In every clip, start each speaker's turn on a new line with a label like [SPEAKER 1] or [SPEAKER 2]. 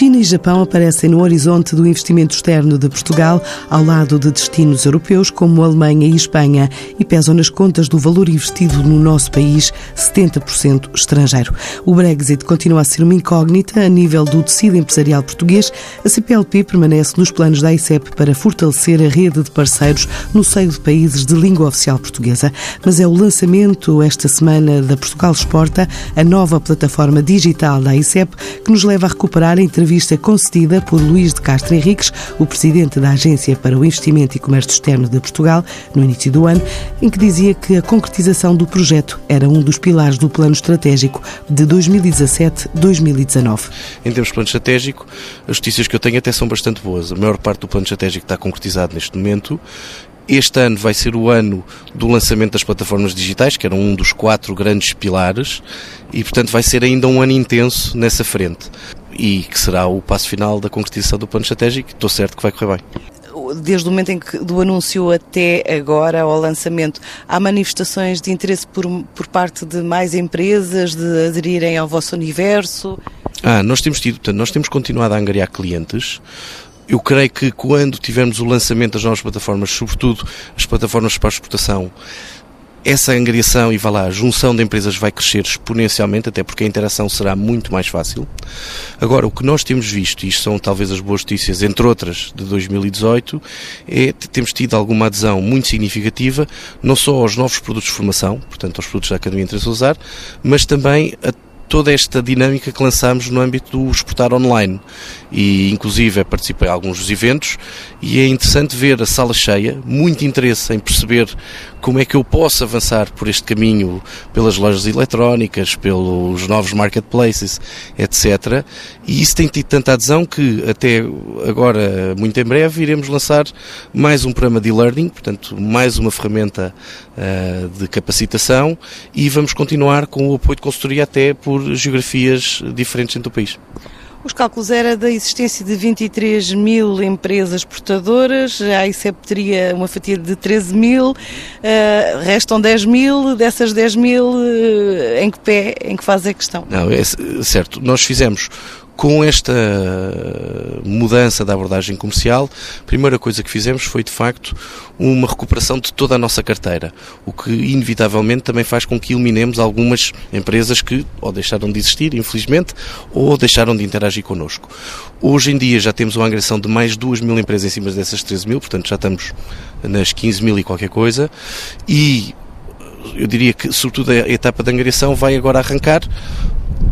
[SPEAKER 1] China e Japão aparecem no horizonte do investimento externo de Portugal, ao lado de destinos europeus como Alemanha e Espanha, e pesam nas contas do valor investido no nosso país, 70% estrangeiro. O Brexit continua a ser uma incógnita a nível do tecido empresarial português. A CPLP permanece nos planos da ICEP para fortalecer a rede de parceiros no seio de países de língua oficial portuguesa. Mas é o lançamento esta semana da Portugal Exporta, a nova plataforma digital da ICEP, que nos leva a recuperar a entrevista entrevista concedida por Luís de Castro Henriques, o presidente da Agência para o Investimento e Comércio Externo de Portugal, no início do ano, em que dizia que a concretização do projeto era um dos pilares do plano estratégico de 2017-2019.
[SPEAKER 2] Em termos de plano estratégico, as notícias que eu tenho até são bastante boas. A maior parte do plano estratégico está concretizado neste momento este ano vai ser o ano do lançamento das plataformas digitais, que era um dos quatro grandes pilares, e portanto vai ser ainda um ano intenso nessa frente e que será o passo final da concretização do plano estratégico. Estou certo que vai correr bem
[SPEAKER 1] desde o momento em que do anúncio até agora ao lançamento, há manifestações de interesse por, por parte de mais empresas de aderirem ao vosso universo?
[SPEAKER 2] Ah, nós temos tido, portanto, nós temos continuado a angariar clientes. Eu creio que quando tivermos o lançamento das novas plataformas, sobretudo as plataformas para a exportação, essa angariação e vá lá, a junção de empresas vai crescer exponencialmente, até porque a interação será muito mais fácil. Agora, o que nós temos visto, e isto são talvez as boas notícias, entre outras, de 2018, é que temos tido alguma adesão muito significativa, não só aos novos produtos de formação, portanto aos produtos da Academia Interesse Usar, mas também a toda esta dinâmica que lançamos no âmbito do exportar online. E, inclusive, participei em alguns dos eventos e é interessante ver a sala cheia, muito interesse em perceber como é que eu posso avançar por este caminho pelas lojas eletrónicas, pelos novos marketplaces, etc. E isso tem tido tanta adesão que até agora, muito em breve, iremos lançar mais um programa de e-learning, portanto, mais uma ferramenta uh, de capacitação e vamos continuar com o apoio de consultoria até por geografias diferentes dentro do país.
[SPEAKER 1] Os cálculos era da existência de 23 mil empresas portadoras, a ICEP teria uma fatia de 13 mil, uh, restam 10 mil, dessas 10 mil, uh, em que pé, em que fase é que estão?
[SPEAKER 2] Não, é certo. Nós fizemos com esta mudança da abordagem comercial, a primeira coisa que fizemos foi, de facto, uma recuperação de toda a nossa carteira, o que, inevitavelmente, também faz com que eliminemos algumas empresas que ou deixaram de existir, infelizmente, ou deixaram de interagir connosco. Hoje em dia já temos uma agressão de mais de 2 mil empresas em cima dessas 13 mil, portanto já estamos nas 15 mil e qualquer coisa, e eu diria que, sobretudo, a etapa de angariação vai agora arrancar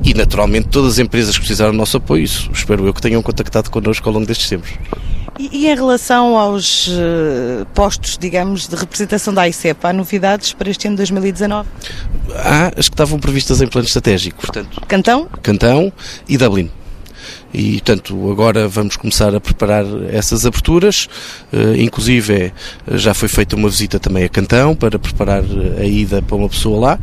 [SPEAKER 2] e naturalmente todas as empresas que precisaram do nosso apoio, isso espero eu que tenham contactado connosco ao longo destes tempos.
[SPEAKER 1] E, e em relação aos uh, postos, digamos, de representação da ICEP, há novidades para este ano de 2019?
[SPEAKER 2] Há as que estavam previstas em plano estratégico, portanto.
[SPEAKER 1] Cantão?
[SPEAKER 2] Cantão e Dublin. E, portanto, agora vamos começar a preparar essas aberturas. Uh, inclusive, já foi feita uma visita também a Cantão para preparar a ida para uma pessoa lá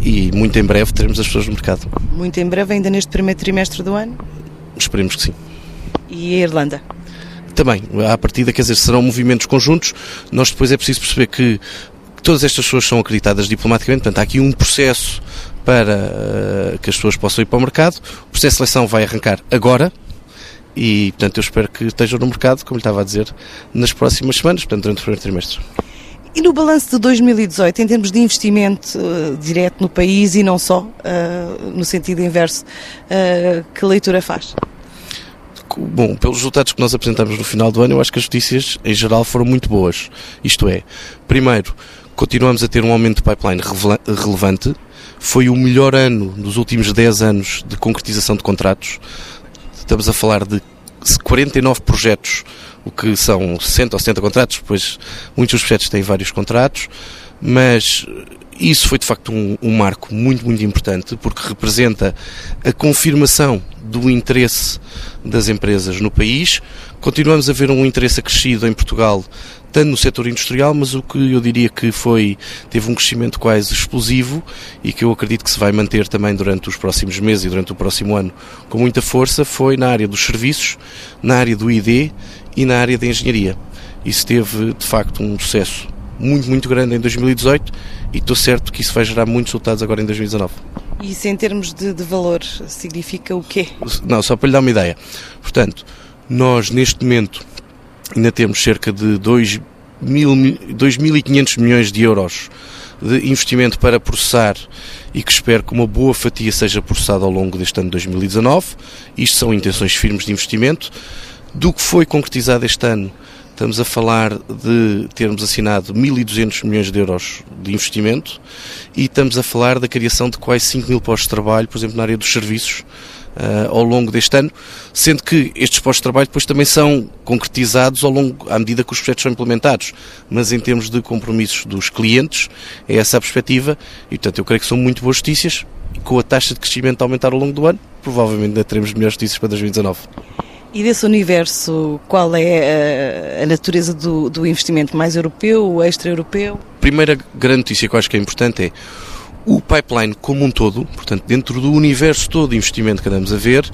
[SPEAKER 2] e muito em breve teremos as pessoas no mercado.
[SPEAKER 1] Muito em breve, ainda neste primeiro trimestre do ano?
[SPEAKER 2] Esperemos que sim.
[SPEAKER 1] E a Irlanda?
[SPEAKER 2] Também, à partida, quer dizer, serão movimentos conjuntos. Nós depois é preciso perceber que todas estas pessoas são acreditadas diplomaticamente, portanto, há aqui um processo para uh, que as pessoas possam ir para o mercado. O processo de seleção vai arrancar agora, e portanto eu espero que estejam no mercado, como lhe estava a dizer, nas próximas semanas, portanto durante o primeiro trimestre.
[SPEAKER 1] E no balanço de 2018, em termos de investimento uh, direto no país e não só, uh, no sentido inverso, uh, que leitura faz?
[SPEAKER 2] Bom, pelos resultados que nós apresentamos no final do ano, eu acho que as notícias em geral foram muito boas. Isto é, primeiro, continuamos a ter um aumento de pipeline relevante. Foi o melhor ano dos últimos 10 anos de concretização de contratos. Estamos a falar de 49 projetos o que são 60 ou 70 contratos, pois muitos dos projetos têm vários contratos, mas isso foi de facto um, um, marco muito, muito importante, porque representa a confirmação do interesse das empresas no país. Continuamos a ver um interesse acrescido em Portugal, tanto no setor industrial, mas o que eu diria que foi, teve um crescimento quase explosivo e que eu acredito que se vai manter também durante os próximos meses e durante o próximo ano com muita força, foi na área dos serviços, na área do ID e na área da engenharia. Isso teve, de facto, um sucesso muito, muito grande em 2018 e estou certo que isso vai gerar muitos resultados agora em 2019.
[SPEAKER 1] E isso em termos de, de valor significa o quê?
[SPEAKER 2] Não, só para lhe dar uma ideia. Portanto, nós neste momento ainda temos cerca de 2.500 milhões de euros de investimento para processar e que espero que uma boa fatia seja processada ao longo deste ano de 2019. Isto são intenções firmes de investimento. Do que foi concretizado este ano, Estamos a falar de termos assinado 1.200 milhões de euros de investimento e estamos a falar da criação de quase 5 mil postos de trabalho, por exemplo, na área dos serviços, uh, ao longo deste ano, sendo que estes postos de trabalho depois também são concretizados ao longo, à medida que os projetos são implementados, mas em termos de compromissos dos clientes, é essa a perspectiva e, portanto, eu creio que são muito boas notícias. E com a taxa de crescimento a aumentar ao longo do ano, provavelmente ainda teremos melhores notícias para 2019.
[SPEAKER 1] E desse universo, qual é a, a natureza do, do, investimento? Mais europeu, extra-europeu?
[SPEAKER 2] Primeira grande notícia que eu acho que é importante é o pipeline como um todo, portanto, dentro do universo todo de investimento que andamos a ver,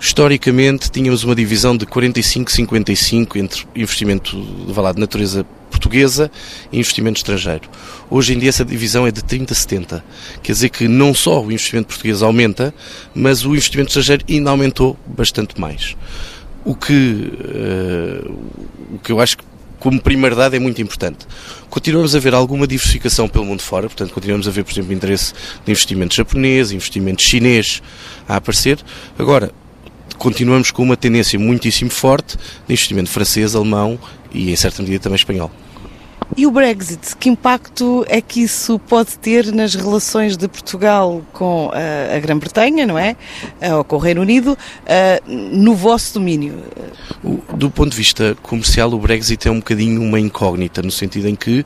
[SPEAKER 2] historicamente tínhamos uma divisão de 45-55 entre investimento de, de natureza portuguesa e investimento estrangeiro. Hoje em dia essa divisão é de 30-70. Quer dizer que não só o investimento português aumenta, mas o investimento estrangeiro ainda aumentou bastante mais. O que, uh, o que eu acho que como primeira dado é muito importante. Continuamos a ver alguma diversificação pelo mundo fora, portanto, continuamos a ver, por exemplo, interesse de investimento japonês, investimento chinês a aparecer. Agora, continuamos com uma tendência muitíssimo forte de investimento francês, alemão e, em certa medida, também espanhol.
[SPEAKER 1] E o Brexit, que impacto é que isso pode ter nas relações de Portugal com a, a Grã-Bretanha, não é? Ou com o Reino Unido, no vosso domínio?
[SPEAKER 2] Do ponto de vista comercial, o Brexit é um bocadinho uma incógnita, no sentido em que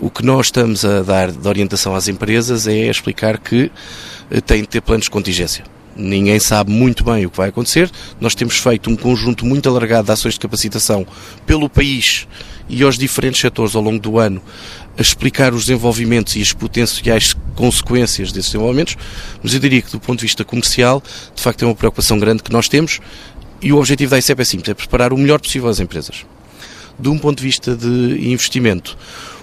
[SPEAKER 2] o que nós estamos a dar de orientação às empresas é explicar que eh, têm de ter planos de contingência ninguém sabe muito bem o que vai acontecer. Nós temos feito um conjunto muito alargado de ações de capacitação pelo país e aos diferentes setores ao longo do ano a explicar os desenvolvimentos e as potenciais consequências desses desenvolvimentos, mas eu diria que do ponto de vista comercial, de facto é uma preocupação grande que nós temos e o objetivo da ICEP é simples, é preparar o melhor possível as empresas. De um ponto de vista de investimento,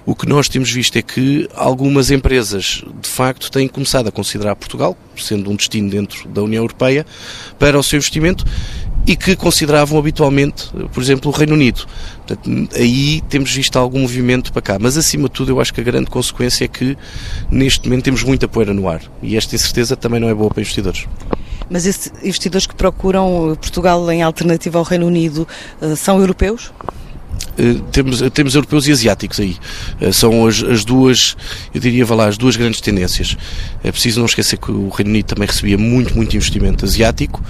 [SPEAKER 2] o que nós temos visto é que algumas empresas, de facto, têm começado a considerar Portugal, sendo um destino dentro da União Europeia, para o seu investimento e que consideravam habitualmente, por exemplo, o Reino Unido. Portanto, aí temos visto algum movimento para cá. Mas, acima de tudo, eu acho que a grande consequência é que, neste momento, temos muita poeira no ar. E esta incerteza também não é boa para investidores.
[SPEAKER 1] Mas esses investidores que procuram Portugal em alternativa ao Reino Unido eh, são europeus?
[SPEAKER 2] Eh, temos, temos europeus e asiáticos aí. Eh, são as, as duas, eu diria, lá, as duas grandes tendências. É preciso não esquecer que o Reino Unido também recebia muito, muito investimento asiático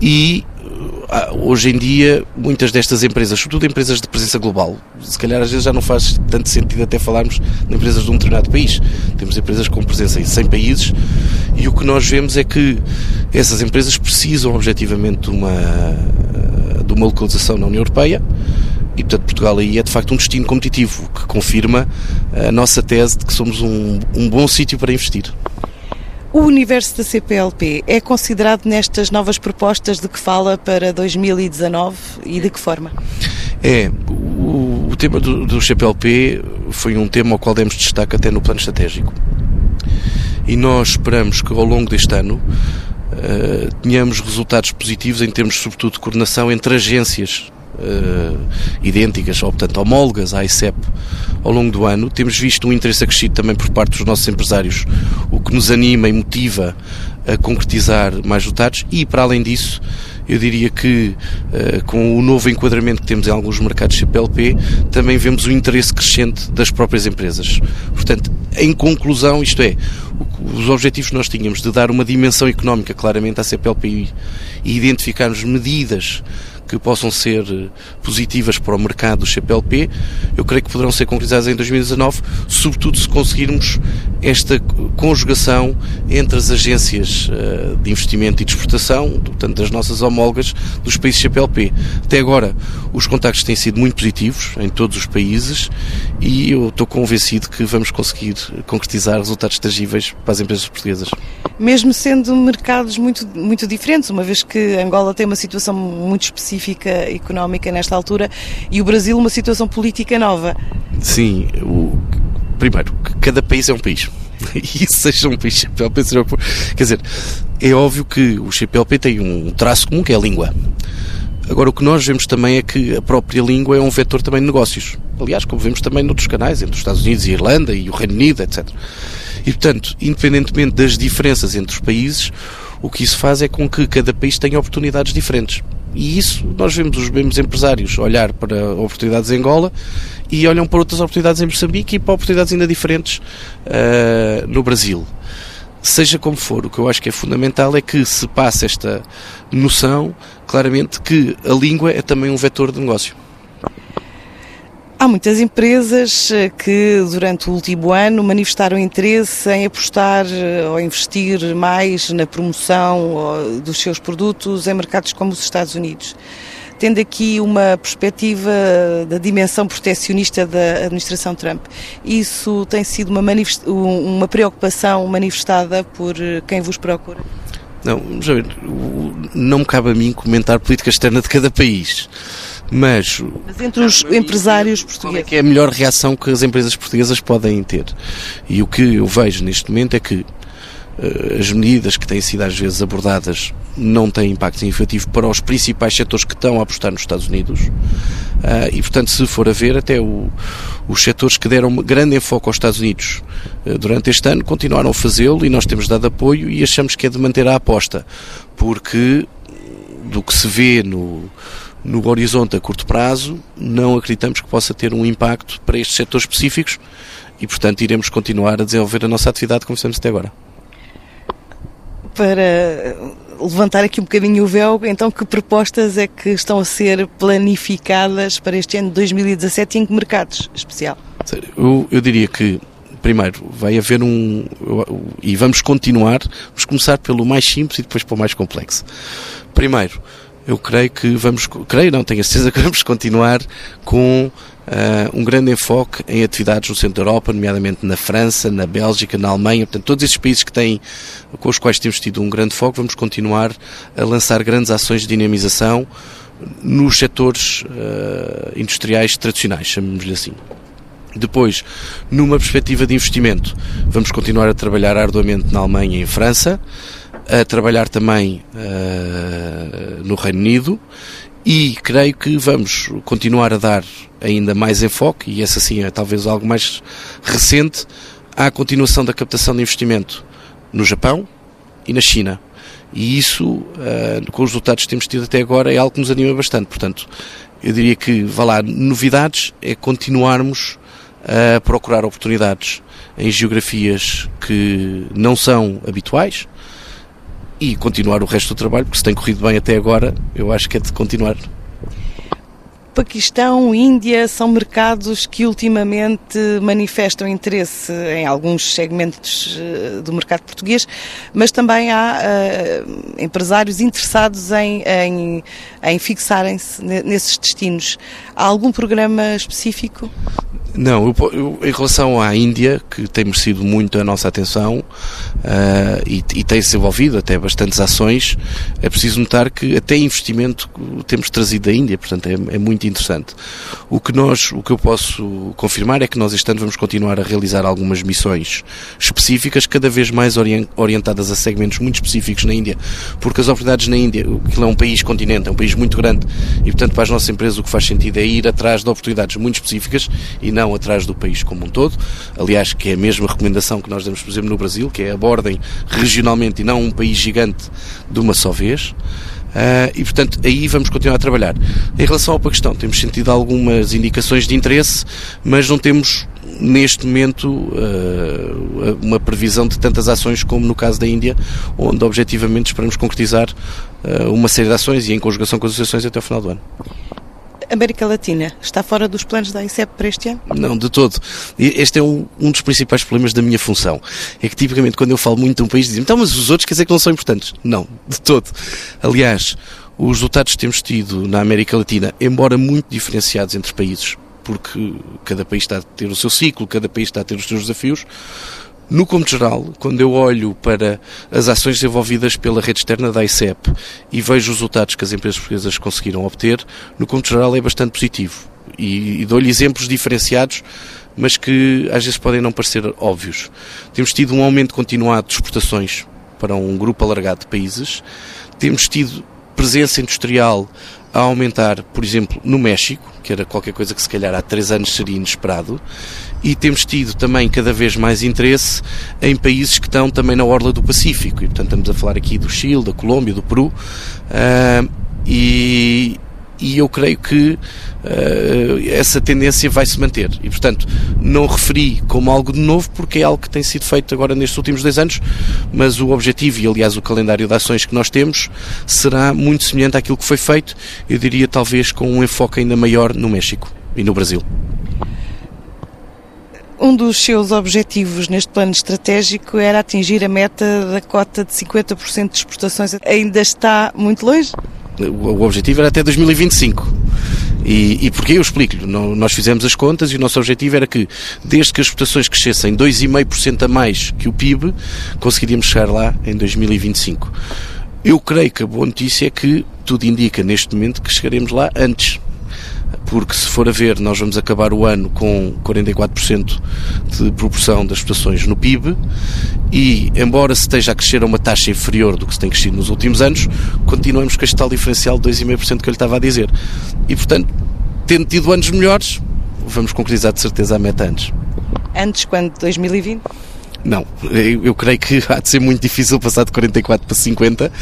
[SPEAKER 2] e eh, hoje em dia muitas destas empresas, sobretudo empresas de presença global, se calhar às vezes já não faz tanto sentido até falarmos de empresas de um determinado país. Temos empresas com presença em 100 países e o que nós vemos é que essas empresas precisam objetivamente de uma, de uma localização na União Europeia e, portanto, Portugal aí é de facto um destino competitivo, que confirma a nossa tese de que somos um, um bom sítio para investir.
[SPEAKER 1] O universo da CPLP é considerado nestas novas propostas de que fala para 2019 e de que forma?
[SPEAKER 2] É, o, o tema do, do CPLP foi um tema ao qual demos destaque até no plano estratégico. E nós esperamos que ao longo deste ano uh, tenhamos resultados positivos em termos, sobretudo, de coordenação entre agências uh, idênticas, ou portanto homólogas à ICEP ao longo do ano. Temos visto um interesse acrescido também por parte dos nossos empresários, o que nos anima e motiva a concretizar mais resultados e, para além disso, eu diria que uh, com o novo enquadramento que temos em alguns mercados CPLP, também vemos o interesse crescente das próprias empresas. Portanto, em conclusão, isto é, os objetivos que nós tínhamos de dar uma dimensão económica claramente à CPLP e identificarmos medidas que possam ser eh, positivas para o mercado do CPLP, eu creio que poderão ser concretizadas em 2019, sobretudo se conseguirmos esta conjugação entre as agências eh, de investimento e de exportação, portanto das nossas homólogas dos países CPLP. Até agora, os contactos têm sido muito positivos em todos os países e eu estou convencido que vamos conseguir concretizar resultados tangíveis para as empresas portuguesas.
[SPEAKER 1] Mesmo sendo mercados muito, muito diferentes, uma vez que Angola tem uma situação muito específica económica nesta altura e o Brasil uma situação política nova.
[SPEAKER 2] Sim, o, primeiro, cada país é um país. E seja um país CPLP, seja um... Quer dizer, é óbvio que o CPLP tem um traço comum que é a língua. Agora, o que nós vemos também é que a própria língua é um vetor também de negócios. Aliás, como vemos também noutros canais, entre os Estados Unidos e a Irlanda e o Reino Unido, etc. E, portanto, independentemente das diferenças entre os países, o que isso faz é com que cada país tenha oportunidades diferentes. E isso nós vemos os mesmos empresários olhar para oportunidades em Angola e olham para outras oportunidades em Moçambique e para oportunidades ainda diferentes uh, no Brasil. Seja como for, o que eu acho que é fundamental é que se passe esta noção, claramente, que a língua é também um vetor de negócio.
[SPEAKER 1] Há muitas empresas eh, que durante o último ano manifestaram interesse em apostar eh, ou investir mais na promoção dos seus produtos em mercados como os Estados Unidos. Tendo aqui uma perspectiva da dimensão proteccionista da administração Trump, isso tem sido uma, uma preocupação manifestada por eh, quem vos procura?
[SPEAKER 2] Não, não me cabe a mim comentar política externa de cada país. Mas,
[SPEAKER 1] Mas entre os empresários portugueses. Qual é
[SPEAKER 2] que é a melhor reação que as empresas portuguesas podem ter? E o que eu vejo neste momento é que uh, as medidas que têm sido às vezes abordadas não têm impacto significativo para os principais setores que estão a apostar nos Estados Unidos. Uh, e, portanto, se for a ver, até o, os setores que deram grande enfoque aos Estados Unidos uh, durante este ano continuaram a fazê-lo e nós temos dado apoio e achamos que é de manter a aposta, porque do que se vê no no horizonte a curto prazo, não acreditamos que possa ter um impacto para estes setores específicos e, portanto, iremos continuar a desenvolver a nossa atividade como fizemos até agora.
[SPEAKER 1] Para levantar aqui um bocadinho o véu, então, que propostas é que estão a ser planificadas para este ano de 2017 e em que mercados especial?
[SPEAKER 2] Eu, eu diria que primeiro, vai haver um. E vamos continuar, vamos começar pelo mais simples e depois pelo mais complexo. Primeiro, eu creio que vamos, creio não, tenho a certeza que vamos continuar com uh, um grande enfoque em atividades no centro da Europa, nomeadamente na França, na Bélgica, na Alemanha, portanto todos esses países que têm, com os quais temos tido um grande foco, vamos continuar a lançar grandes ações de dinamização nos setores uh, industriais tradicionais, chamemos-lhe assim. Depois, numa perspectiva de investimento, vamos continuar a trabalhar arduamente na Alemanha e em França a trabalhar também uh, no Reino Unido e creio que vamos continuar a dar ainda mais enfoque, e esse assim é talvez algo mais recente, à continuação da captação de investimento no Japão e na China. E isso, uh, com os resultados que temos tido até agora, é algo que nos anima bastante. Portanto, eu diria que, vá lá, novidades é continuarmos a procurar oportunidades em geografias que não são habituais, e continuar o resto do trabalho, porque se tem corrido bem até agora, eu acho que é de continuar.
[SPEAKER 1] Paquistão, Índia são mercados que ultimamente manifestam interesse em alguns segmentos eh, do mercado português, mas também há uh, empresários interessados em, em, em fixarem-se nesses destinos. Há algum programa específico?
[SPEAKER 2] Não, eu, eu, em relação à Índia, que tem merecido muito a nossa atenção uh, e, e tem se envolvido até bastantes ações, é preciso notar que até investimento temos trazido da Índia, portanto é, é, muito interessante. O que nós, o que eu posso confirmar é que nós este ano vamos continuar a realizar algumas missões específicas, cada vez mais orientadas a segmentos muito específicos na Índia, porque as oportunidades na Índia, que é um país continente, é um país muito grande e portanto para as nossas empresas o que faz sentido é ir atrás de oportunidades muito específicas e não atrás do país como um todo. Aliás, que é a mesma recomendação que nós damos, por exemplo, no Brasil, que é abordem regionalmente e não um país gigante de uma só vez. Uh, e, portanto, aí vamos continuar a trabalhar. Em relação ao Paquistão, temos sentido algumas indicações de interesse, mas não temos neste momento uh, uma previsão de tantas ações como no caso da Índia, onde objetivamente esperamos concretizar uh, uma série de ações e em conjugação com as associações até o final do ano.
[SPEAKER 1] América Latina está fora dos planos da ICEP para este ano?
[SPEAKER 2] Não, de todo. Este é um, um, dos principais problemas da minha função. É que tipicamente quando eu falo muito de um país dizem então, mas os outros quer dizer que não são importantes. Não, de todo. Aliás, os resultados que temos tido na América Latina, embora muito diferenciados entre países, porque cada país está a ter o seu ciclo, cada país está a ter os seus desafios, no cômputo geral, quando eu olho para as ações desenvolvidas pela rede externa da ICEP e vejo os resultados que as empresas portuguesas conseguiram obter, no cômputo geral é bastante positivo. E, e dou-lhe exemplos diferenciados, mas que às vezes podem não parecer óbvios. Temos tido um aumento continuado de exportações para um grupo alargado de países, temos tido presença industrial a aumentar, por exemplo, no México, que era qualquer coisa que se calhar há três anos seria inesperado, e temos tido também cada vez mais interesse em países que estão também na orla do Pacífico, e portanto estamos a falar aqui do Chile, da Colômbia, do Peru, uh, e, e eu creio que uh, essa tendência vai se manter. E, portanto, não referi como algo de novo, porque é algo que tem sido feito agora nestes últimos dois anos, mas o objetivo e, aliás, o calendário de ações que nós temos será muito semelhante àquilo que foi feito, eu diria talvez com um enfoque ainda maior no México e no Brasil.
[SPEAKER 1] Um dos seus objetivos neste plano estratégico era atingir a meta da cota de 50% de exportações. Ainda está muito longe?
[SPEAKER 2] O objetivo era até 2025. E, e porquê? Eu explico-lhe. Nós fizemos as contas e o nosso objetivo era que, desde que as exportações crescessem 2,5% a mais que o PIB, conseguiríamos chegar lá em 2025. Eu creio que a boa notícia é que tudo indica neste momento que chegaremos lá antes porque se for a ver, nós vamos acabar o ano com 44% de proporção das exportações no PIB e, embora se esteja a crescer a uma taxa inferior do que se tem crescido nos últimos anos, continuamos com este tal diferencial de 2,5% que eu lhe estava a dizer. E, portanto, tendo tido anos melhores, vamos concretizar de certeza a meta antes.
[SPEAKER 1] Antes, quando? 2020?
[SPEAKER 2] Não, eu, creio que há de ser muito difícil passar de 44 para 50,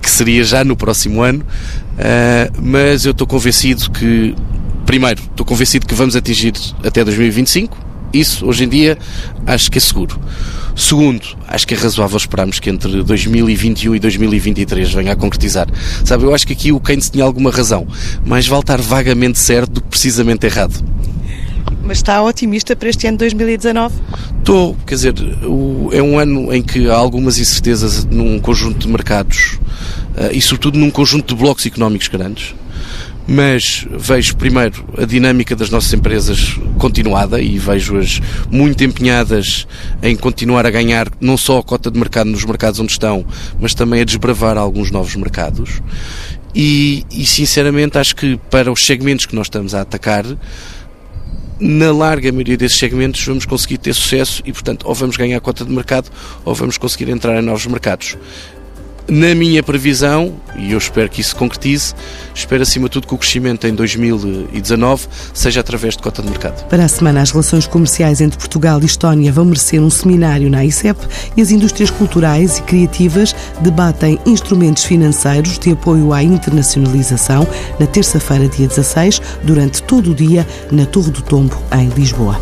[SPEAKER 2] que seria já no próximo ano, uh, mas eu estou convencido que primeiro, estou convencido que vamos atingir até 2025. Isso, hoje em dia, acho que é seguro. Segundo, acho que é razoável esperarmos que entre 2021 e 2023 venha a concretizar. Sabe, eu acho que aqui o Keynes tinha alguma razão, mas vale estar vagamente certo do que precisamente errado.
[SPEAKER 1] Mas está otimista para este ano de 2019?
[SPEAKER 2] Estou, quer dizer, é um ano em que há algumas incertezas num conjunto de mercados eh, e, sobretudo, num conjunto de blocos económicos grandes mas vejo primeiro a dinâmica das nossas empresas continuada e vejo-as muito empenhadas em continuar a ganhar não só a cota de mercado nos mercados onde estão, mas também a desbravar alguns novos mercados. E, e sinceramente acho que para os segmentos que nós estamos a atacar, na larga maioria desses segmentos vamos conseguir ter sucesso e, portanto, ou vamos ganhar cota de mercado ou vamos conseguir entrar em novos mercados. Na minha previsão, e eu espero que isso se concretize, espero acima de tudo que o crescimento em 2019 seja através de cota de mercado.
[SPEAKER 1] Para a semana, as relações comerciais entre Portugal e Estónia vão merecer um seminário na ICEP e as indústrias culturais e criativas debatem instrumentos financeiros de apoio à internacionalização na terça-feira, dia 16, durante todo o dia, na Torre do Tombo, em Lisboa.